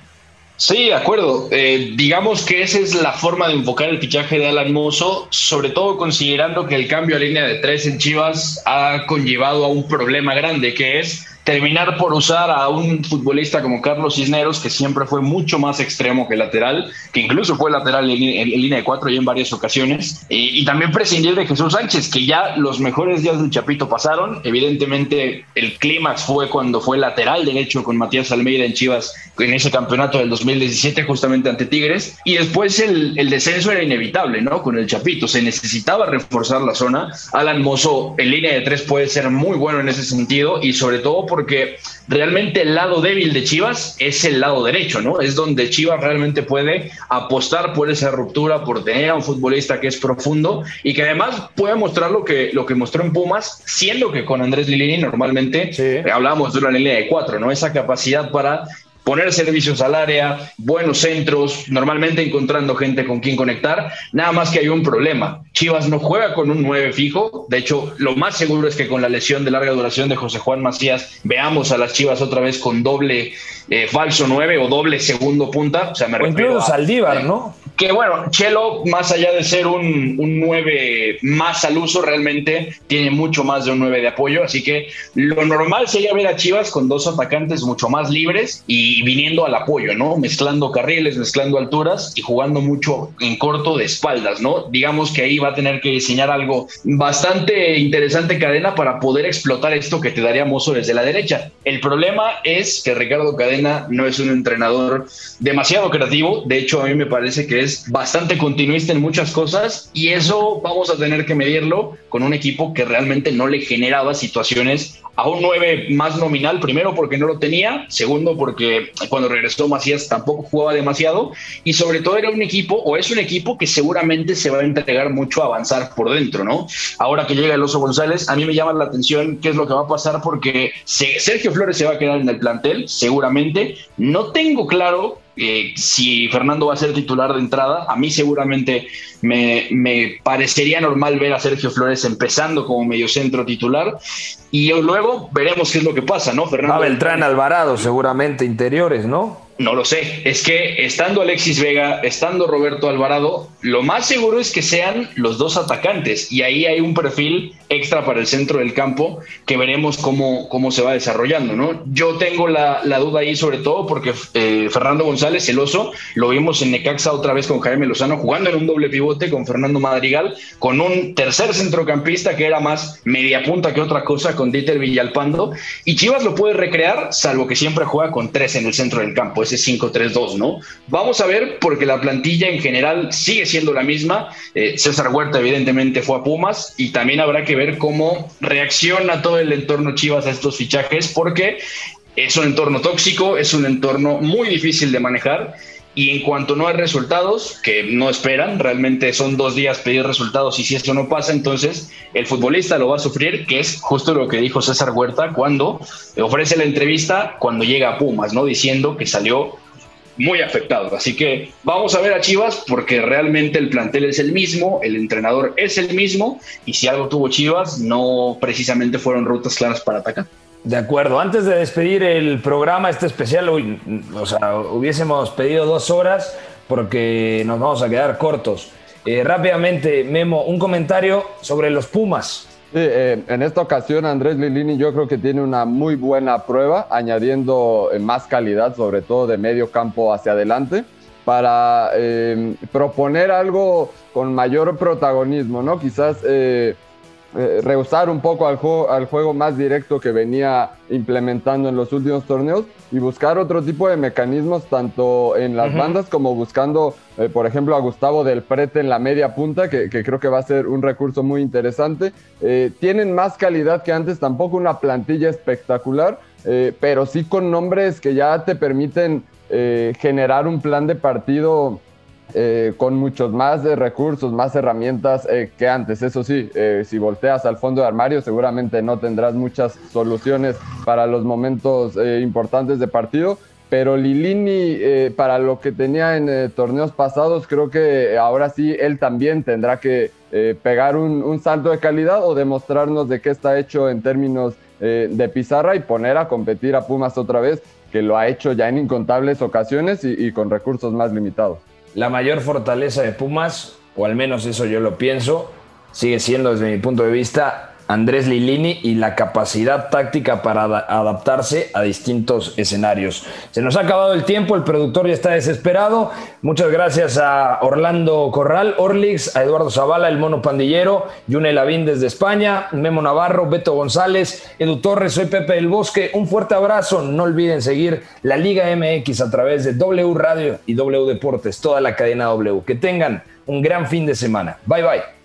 Sí, de acuerdo. Eh, digamos que esa es la forma de enfocar el fichaje de Alan Mozo, sobre todo considerando que el cambio a línea de tres en Chivas ha conllevado a un problema grande, que es terminar por usar a un futbolista como Carlos Cisneros, que siempre fue mucho más extremo que lateral, que incluso fue lateral en, línea de cuatro y en varias ocasiones, y, también prescindir de Jesús Sánchez, que ya los mejores días del Chapito pasaron. Evidentemente, el clímax fue cuando fue lateral derecho con Matías Almeida en Chivas en ese campeonato del 2017, justamente ante Tigres, y después el, el descenso era inevitable, ¿no? Con el Chapito, se necesitaba reforzar la zona. Alan Mozo en línea de tres puede ser muy bueno en ese sentido, y sobre todo porque realmente el lado débil de Chivas es el lado derecho, ¿no? Es donde Chivas realmente puede apostar por esa ruptura, por tener a un futbolista que es profundo y que además puede mostrar lo que, lo que mostró en Pumas, siendo que con Andrés Lilini normalmente hablábamos de una línea de cuatro, ¿no? Esa capacidad para poner servicios al área, buenos centros, normalmente encontrando gente con quien conectar. Nada más que hay un problema. Chivas no juega con un 9 fijo. De hecho, lo más seguro es que con la lesión de larga duración de José Juan Macías veamos a las Chivas otra vez con doble eh, falso 9 o doble segundo punta. O sea, me incluso Saldívar, ¿no? Que bueno, Chelo, más allá de ser un, un 9 más al uso, realmente tiene mucho más de un 9 de apoyo. Así que lo normal sería ver a Chivas con dos atacantes mucho más libres y viniendo al apoyo, ¿no? Mezclando carriles, mezclando alturas y jugando mucho en corto de espaldas, ¿no? Digamos que ahí va a tener que diseñar algo bastante interesante cadena para poder explotar esto que te daría Mozo desde la derecha. El problema es que Ricardo Cadena no es un entrenador demasiado creativo. De hecho, a mí me parece que es bastante continuista en muchas cosas y eso vamos a tener que medirlo con un equipo que realmente no le generaba situaciones a un 9 más nominal, primero porque no lo tenía, segundo porque cuando regresó Macías tampoco jugaba demasiado y sobre todo era un equipo o es un equipo que seguramente se va a entregar mucho a avanzar por dentro, ¿no? Ahora que llega el Oso González, a mí me llama la atención qué es lo que va a pasar porque Sergio Flores se va a quedar en el plantel, seguramente. No tengo claro eh, si Fernando va a ser titular de entrada, a mí seguramente me, parecería normal ver a Sergio Flores empezando como mediocentro titular y luego veremos qué es lo que pasa, ¿no? Fernando. Beltrán Alvarado, seguramente interiores, ¿no? No lo sé. Es que estando Alexis Vega, estando Roberto Alvarado, lo más seguro es que sean los dos atacantes. Y ahí hay un perfil extra para el centro del campo que veremos cómo, cómo se va desarrollando, ¿no? Yo tengo la, duda ahí sobre todo porque eh, Fernando González, el oso, lo vimos en Necaxa otra vez con Jaime Lozano jugando en un doble pivote con Fernando Madrigal, con un tercer centrocampista que era más media punta que otra cosa con Dieter Villalpando. Y Chivas lo puede recrear, salvo que siempre juega con tres en el centro del campo, ese 5-3-2, ¿no? Vamos a ver porque la plantilla en general sigue siendo la misma. Eh, César Huerta evidentemente fue a Pumas y también habrá que ver cómo reacciona todo el entorno Chivas a estos fichajes, porque es un entorno tóxico, es un entorno muy difícil de manejar. Y en cuanto no hay resultados, que no esperan, realmente son dos días pedir resultados y si esto no pasa, entonces el futbolista lo va a sufrir, que es justo lo que dijo César Huerta cuando ofrece la entrevista, cuando llega a Pumas, ¿no? Diciendo que salió muy afectado. Así que vamos a ver a Chivas porque realmente el plantel es el mismo, el entrenador es el mismo y si algo tuvo Chivas, no precisamente fueron rutas claras para atacar. De acuerdo, antes de despedir el programa, este especial, o sea, hubiésemos pedido dos horas porque nos vamos a quedar cortos. Eh, rápidamente, Memo, un comentario sobre los Pumas. Sí, eh, en esta ocasión Andrés Lilini yo creo que tiene una muy buena prueba, añadiendo eh, más calidad, sobre todo de medio campo hacia adelante, para proponer algo con mayor protagonismo, ¿no? Quizás rehusar un poco al juego, al juego más directo que venía implementando en los últimos torneos y buscar otro tipo de mecanismos tanto en las bandas como buscando, eh, por ejemplo, a Gustavo del Prete en la media punta, que, creo que va a ser un recurso muy interesante. Eh, tienen más calidad que antes, tampoco una plantilla espectacular, pero sí con nombres que ya te permiten generar un plan de partido eh, con muchos más recursos, más herramientas eh, que antes. Eso sí, eh, si volteas al fondo de armario, seguramente no tendrás muchas soluciones para los momentos importantes de partido. Pero Lilini, para lo que tenía en torneos pasados, creo que ahora sí él también tendrá que pegar un, salto de calidad o demostrarnos de qué está hecho en términos de pizarra y poner a competir a Pumas otra vez, que lo ha hecho ya en incontables ocasiones y con recursos más limitados la mayor fortaleza de Pumas, o al menos eso yo lo pienso, sigue siendo desde mi punto de vista Andrés Lilini y la capacidad táctica para adaptarse a distintos escenarios. Se nos ha acabado el tiempo, el productor ya está desesperado. Muchas gracias a Orlando Corral, Orlix, a Eduardo Zavala, el mono pandillero, Yune Lavín desde España, Memo Navarro, Beto González, Edu Torres, soy Pepe del Bosque. Un fuerte abrazo. No olviden seguir la Liga MX a través de W Radio y W Deportes, toda la cadena W. Que tengan un gran fin de semana. Bye bye.